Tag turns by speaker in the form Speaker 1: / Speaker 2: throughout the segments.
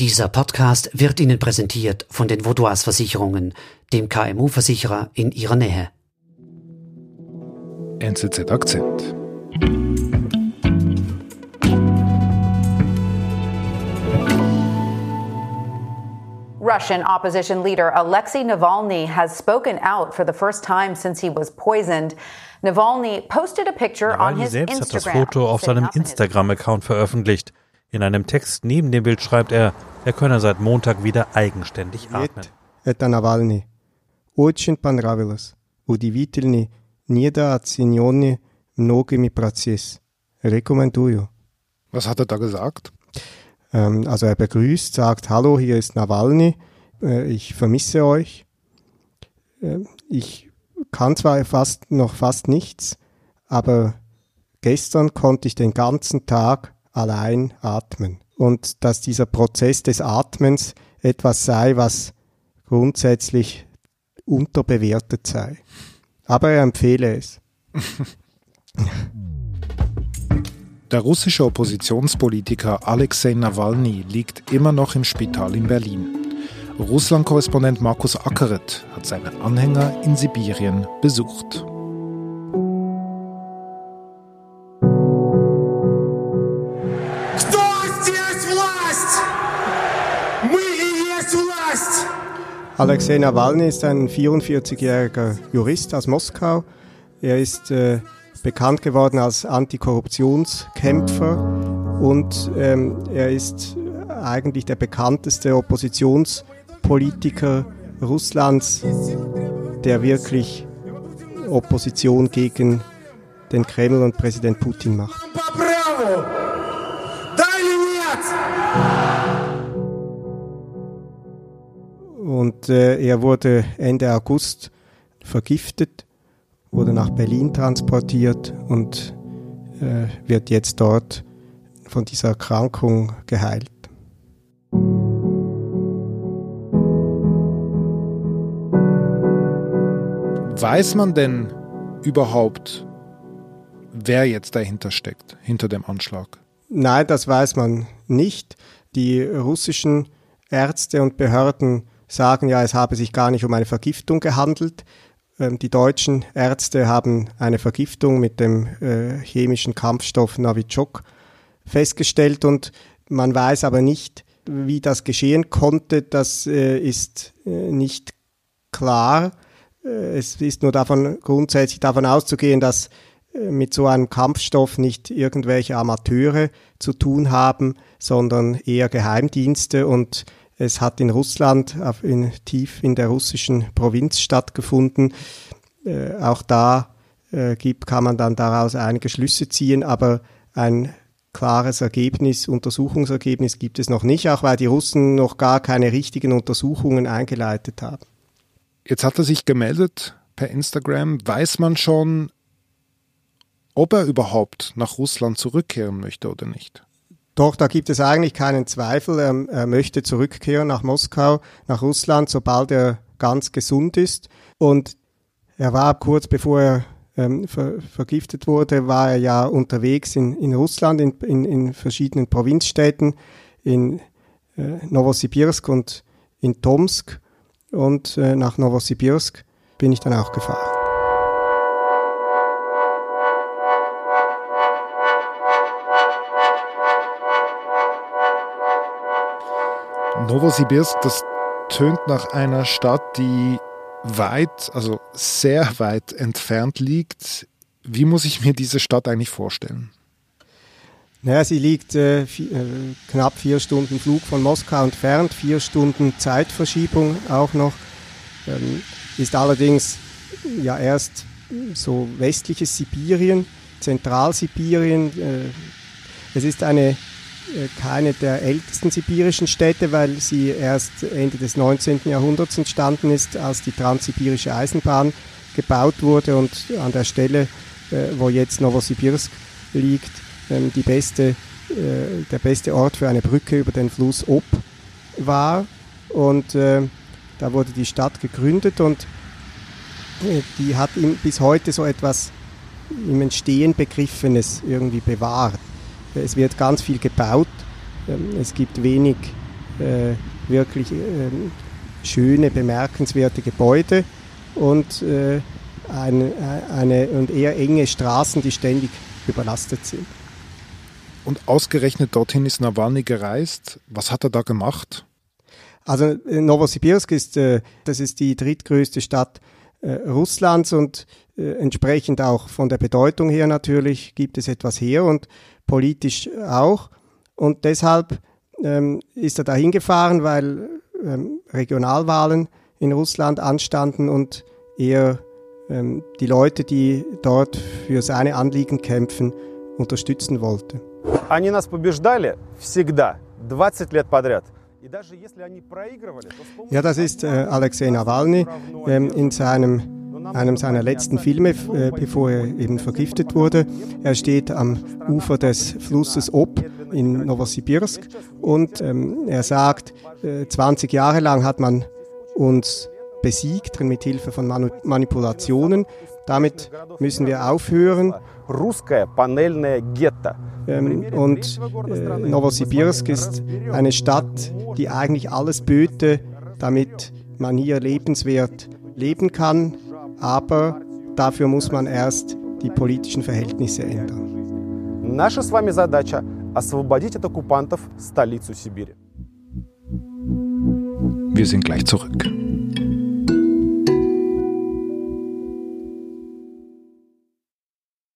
Speaker 1: Dieser Podcast wird Ihnen präsentiert von den Vaudois Versicherungen, dem KMU-Versicherer in Ihrer Nähe.
Speaker 2: NZZ Akzent.
Speaker 3: Russian opposition leader Alexei Navalny has spoken out for the first time since he was poisoned. Navalny posted a picture
Speaker 4: Navalny
Speaker 3: on his
Speaker 4: selbst
Speaker 3: Instagram.
Speaker 4: hat das Foto auf seinem Instagram-Account veröffentlicht. In einem Text neben dem Bild schreibt er, er könne seit Montag wieder eigenständig atmen.
Speaker 5: Это Навальный. Очень понравилось. Удивительный, недооцененный многими процесс. Rekommendую.
Speaker 2: Was hat er da gesagt?
Speaker 5: Ähm, also er begrüßt, sagt, hallo, hier ist Nawalny, äh, ich vermisse euch. Äh, ich kann zwar fast noch fast nichts, aber gestern konnte ich den ganzen Tag allein atmen. Und dass dieser Prozess des Atmens etwas sei, was grundsätzlich unterbewertet sei. Aber er empfehle es.
Speaker 2: Der russische Oppositionspolitiker Alexei Nawalny liegt immer noch im Spital in Berlin. Russland-Korrespondent Markus Ackeret hat seine Anhänger in Sibirien besucht.
Speaker 5: Alexei Nawalny ist ein 44-jähriger Jurist aus Moskau. Er ist äh, bekannt geworden als Antikorruptionskämpfer und ähm, er ist eigentlich der bekannteste Oppositionspolitiker Russlands, der wirklich Opposition gegen den Kreml und Präsident Putin macht. Und äh, er wurde Ende August vergiftet, wurde nach Berlin transportiert und äh, wird jetzt dort von dieser Erkrankung geheilt.
Speaker 2: Weiß man denn überhaupt, wer jetzt dahinter steckt, hinter dem Anschlag?
Speaker 5: Nein, das weiß man nicht. Die russischen Ärzte und Behörden sagen ja, es habe sich gar nicht um eine Vergiftung gehandelt. Ähm, Die deutschen Ärzte haben eine Vergiftung mit dem äh, chemischen Kampfstoff Novichok festgestellt und man weiß aber nicht, wie das geschehen konnte. Das äh, ist äh, nicht klar. Es ist nur davon grundsätzlich davon auszugehen, dass mit so einem Kampfstoff nicht irgendwelche Amateure zu tun haben, sondern eher Geheimdienste und es hat in Russland, in, tief in der russischen Provinz stattgefunden. Äh, auch da äh, gibt, kann man dann daraus einige Schlüsse ziehen, aber ein klares Ergebnis, Untersuchungsergebnis gibt es noch nicht, auch weil die Russen noch gar keine richtigen Untersuchungen eingeleitet haben.
Speaker 2: Jetzt hat er sich gemeldet per Instagram. Weiß man schon, ob er überhaupt nach Russland zurückkehren möchte oder nicht?
Speaker 5: Doch, da gibt es eigentlich keinen Zweifel. Er, er möchte zurückkehren nach Moskau, nach Russland, sobald er ganz gesund ist. Und er war kurz bevor er ähm, ver, vergiftet wurde, war er ja unterwegs in, in Russland, in, in, in verschiedenen Provinzstädten, in äh, Novosibirsk und in Tomsk. Und äh, nach Novosibirsk bin ich dann auch gefahren.
Speaker 2: Novosibirsk, das tönt nach einer Stadt, die weit, also sehr weit entfernt liegt. Wie muss ich mir diese Stadt eigentlich vorstellen?
Speaker 5: Naja, sie liegt äh, vi- äh, knapp vier Stunden Flug von Moskau entfernt, vier Stunden Zeitverschiebung auch noch. Ähm, ist allerdings ja erst so westliches Sibirien, Zentralsibirien. Äh, es ist eine, keine der ältesten sibirischen Städte, weil sie erst Ende des 19. Jahrhunderts entstanden ist, als die transsibirische Eisenbahn gebaut wurde und an der Stelle, äh, wo jetzt Novosibirsk liegt, ähm, die beste, äh, der beste Ort für eine Brücke über den Fluss Ob war. Und äh, da wurde die Stadt gegründet und äh, die hat bis heute so etwas im Entstehen Begriffenes irgendwie bewahrt. Es wird ganz viel gebaut, ähm, es gibt wenig äh, wirklich äh, schöne, bemerkenswerte Gebäude und äh, eine, eine, und eher enge Straßen, die ständig überlastet sind.
Speaker 2: Und ausgerechnet dorthin ist Nawalny gereist. Was hat er da gemacht?
Speaker 5: Also äh, Novosibirsk ist, äh, das ist die drittgrößte Stadt äh, Russlands und äh, entsprechend auch von der Bedeutung her natürlich gibt es etwas her und politisch auch. Und deshalb ähm, ist er da hingefahren, weil ähm, Regionalwahlen in Russland anstanden und er ähm, die Leute, die dort für seine Anliegen kämpfen, unterstützen wollte.
Speaker 6: Они нас побеждали всегда, 20 лет подряд.
Speaker 5: Ja, das ist äh, Alexei Nawalny ähm, in seinem, einem seiner letzten Filme, äh, bevor er eben vergiftet wurde. Er steht am Ufer des Flusses Ob in Novosibirsk und ähm, er sagt, äh, 20 Jahre lang hat man uns besiegt mit Hilfe von Manu Manipulationen. Damit müssen wir aufhören. Ähm, und äh, Novosibirsk ist eine Stadt, die eigentlich alles böte, damit man hier lebenswert leben kann, aber dafür muss man erst die politischen Verhältnisse ändern.
Speaker 6: Наша с вами задача освободить от оккупантов столицу Сибири.
Speaker 2: Wir sind gleich zurück.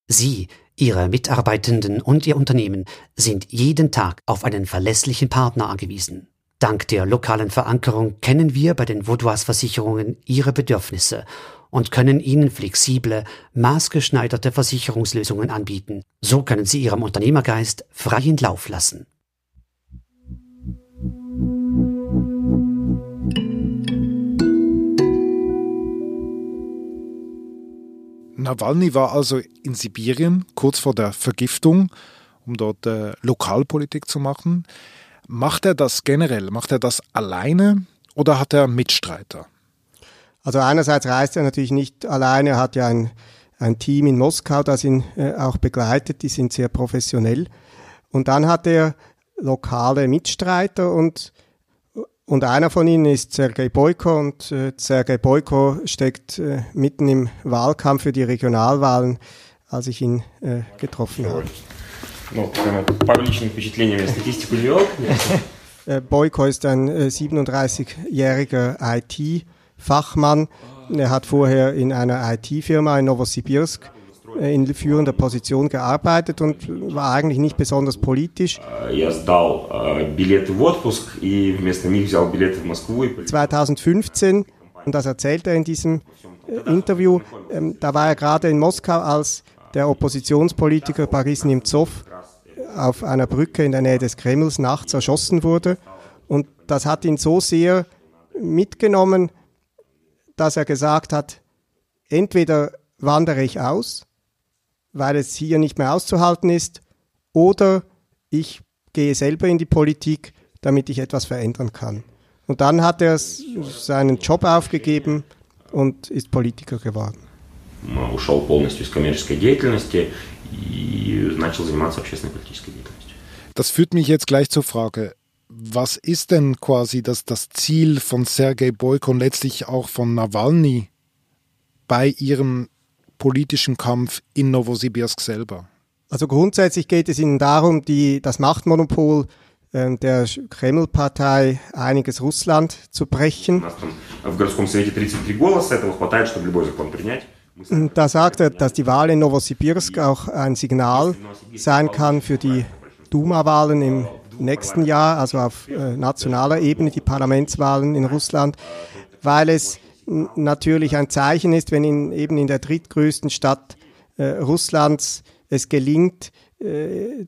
Speaker 1: Sie, Ihre Mitarbeitenden und Ihr Unternehmen sind jeden Tag auf einen verlässlichen Partner angewiesen. Dank der lokalen Verankerung kennen wir bei den Vaudois Versicherungen Ihre Bedürfnisse und können Ihnen flexible, maßgeschneiderte Versicherungslösungen anbieten. So können Sie Ihrem Unternehmergeist freien Lauf lassen.
Speaker 2: Nawalny war also in Sibirien kurz vor der Vergiftung, um dort äh, Lokalpolitik zu machen. Macht er das generell? Macht er das alleine oder hat er Mitstreiter?
Speaker 5: Also einerseits reist er natürlich nicht alleine, er hat ja ein, ein Team in Moskau, das ihn äh, auch begleitet, die sind sehr professionell. Und dann hat er lokale Mitstreiter und und einer von ihnen ist Sergei Boyko und äh, Sergei Boyko steckt äh, mitten im Wahlkampf für die Regionalwahlen, als ich ihn äh, getroffen habe. Äh, Boyko ist ein 37-jähriger äh, IT-Fachmann. Er hat vorher in einer IT-Firma in Novosibirsk äh, in führender Position gearbeitet und war eigentlich nicht besonders politisch. 2015, und das erzählt er in diesem äh, Interview, ähm, da war er gerade in Moskau, als der Oppositionspolitiker Boris Nemtsov auf einer Brücke in der Nähe des Kremls nachts erschossen wurde. Und das hat ihn so sehr mitgenommen, dass er gesagt hat, entweder wandere ich aus weil es hier nicht mehr auszuhalten ist, oder ich gehe selber in die Politik, damit ich etwas verändern kann. Und dann hat er seinen Job aufgegeben und ist Politiker geworden.
Speaker 2: Das führt mich jetzt gleich zur Frage, was ist denn quasi das, das Ziel von Sergei Boyko und letztlich auch von Nawalny bei ihrem politischen Kampf in Novosibirsk selber?
Speaker 5: Also grundsätzlich geht es ihnen darum, die, das Machtmonopol äh, der Kreml-Partei Einiges Russland zu brechen. Da sagt er, dass die Wahl in Novosibirsk auch ein Signal sein kann für die Duma-Wahlen im nächsten Jahr, also auf äh, nationaler Ebene, die Parlamentswahlen in Russland, weil es natürlich ein Zeichen ist, wenn in, eben in der drittgrößten Stadt äh, Russlands es gelingt, äh,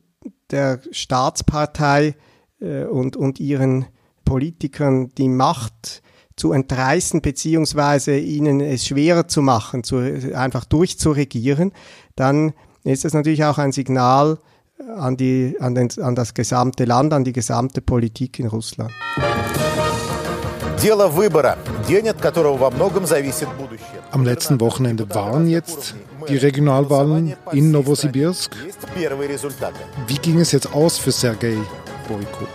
Speaker 5: der Staatspartei äh, und, und ihren Politikern die Macht zu entreißen, beziehungsweise ihnen es schwerer zu machen, zu, einfach durchzuregieren, dann ist das natürlich auch ein Signal an, die, an, den, an das gesamte Land, an die gesamte Politik in Russland.
Speaker 2: Am letzten Wochenende waren jetzt die Regionalwahlen in Novosibirsk. Wie ging es jetzt aus für Sergei Boyko?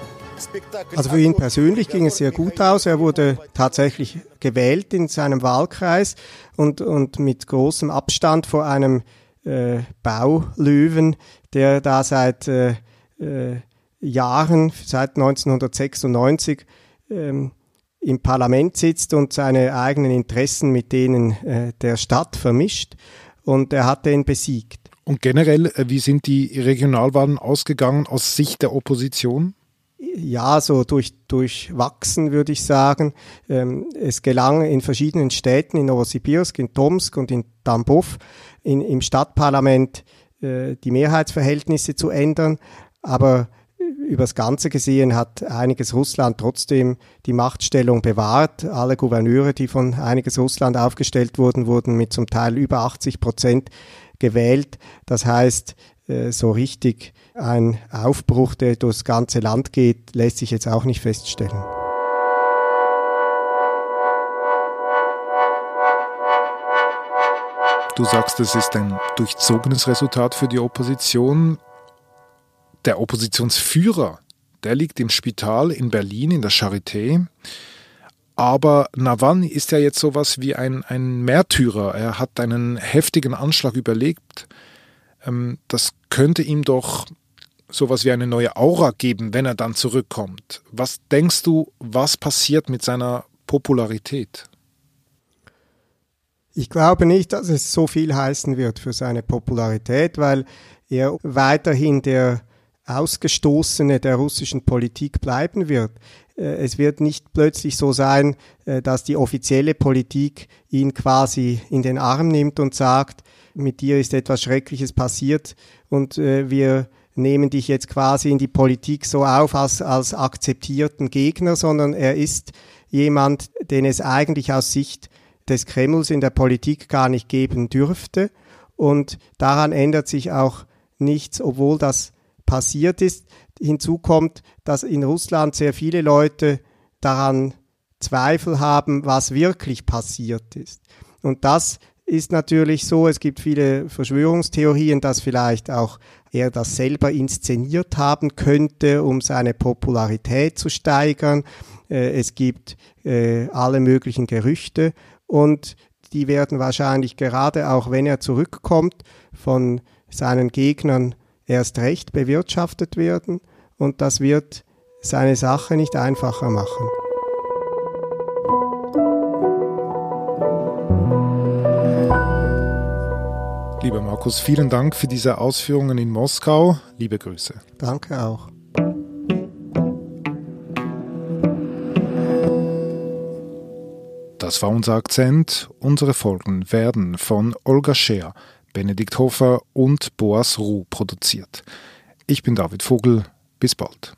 Speaker 5: Also für ihn persönlich ging es sehr gut aus. Er wurde tatsächlich gewählt in seinem Wahlkreis und, und mit großem Abstand vor einem äh, Baulöwen, der da seit äh, äh, Jahren, seit 1996, ähm, im Parlament sitzt und seine eigenen Interessen mit denen äh, der Stadt vermischt. Und er hat den besiegt.
Speaker 2: Und generell, äh, wie sind die Regionalwahlen ausgegangen aus Sicht der Opposition?
Speaker 5: Ja, so durch, durchwachsen würde ich sagen. Ähm, es gelang in verschiedenen Städten, in Novosibirsk, in Tomsk und in Tambov, in, im Stadtparlament äh, die Mehrheitsverhältnisse zu ändern. Aber übers Ganze gesehen hat einiges Russland trotzdem die Machtstellung bewahrt. Alle Gouverneure, die von einiges Russland aufgestellt wurden, wurden mit zum Teil über 80 Prozent gewählt. Das heißt, äh, so richtig ein Aufbruch, der durchs ganze Land geht, lässt sich jetzt auch nicht feststellen.
Speaker 2: Du sagst, es ist ein durchzogenes Resultat für die Opposition der Oppositionsführer, der liegt im Spital in Berlin in der Charité. Aber Nawalny ist ja jetzt sowas wie ein, ein Märtyrer. Er hat einen heftigen Anschlag überlebt. Ähm, das könnte ihm doch sowas wie eine neue Aura geben, wenn er dann zurückkommt. Was denkst du, was passiert mit seiner Popularität?
Speaker 5: Ich glaube nicht, dass es so viel heißen wird für seine Popularität, weil er weiterhin der Ausgestoßene der russischen Politik bleiben wird. Äh, es wird nicht plötzlich so sein, äh, dass die offizielle Politik ihn quasi in den Arm nimmt und sagt, mit dir ist etwas Schreckliches passiert und äh, wir nehmen dich jetzt quasi in die Politik so auf als, als akzeptierten Gegner, sondern er ist jemand, den es eigentlich aus Sicht des Kremls in der Politik gar nicht geben dürfte. Und daran ändert sich auch nichts, obwohl das passiert ist. Hinzu kommt, dass in Russland sehr viele Leute daran Zweifel haben, was wirklich passiert ist. Und das ist natürlich so, es gibt viele Verschwörungstheorien, dass vielleicht auch er das selber inszeniert haben könnte, um seine Popularität zu steigern. Äh, es gibt äh, alle möglichen Gerüchte und die werden wahrscheinlich gerade auch, wenn er zurückkommt, von seinen Gegnern erst recht bewirtschaftet werden und das wird seine Sache nicht einfacher machen.
Speaker 2: Lieber Markus, vielen Dank für diese Ausführungen in Moskau. Liebe Grüße.
Speaker 5: Danke auch.
Speaker 2: Das war unser Akzent. Unsere Folgen werden von Olga Scheer Benedikt Hofer und Boas Ruh produziert. Ich bin David Vogel. Bis bald.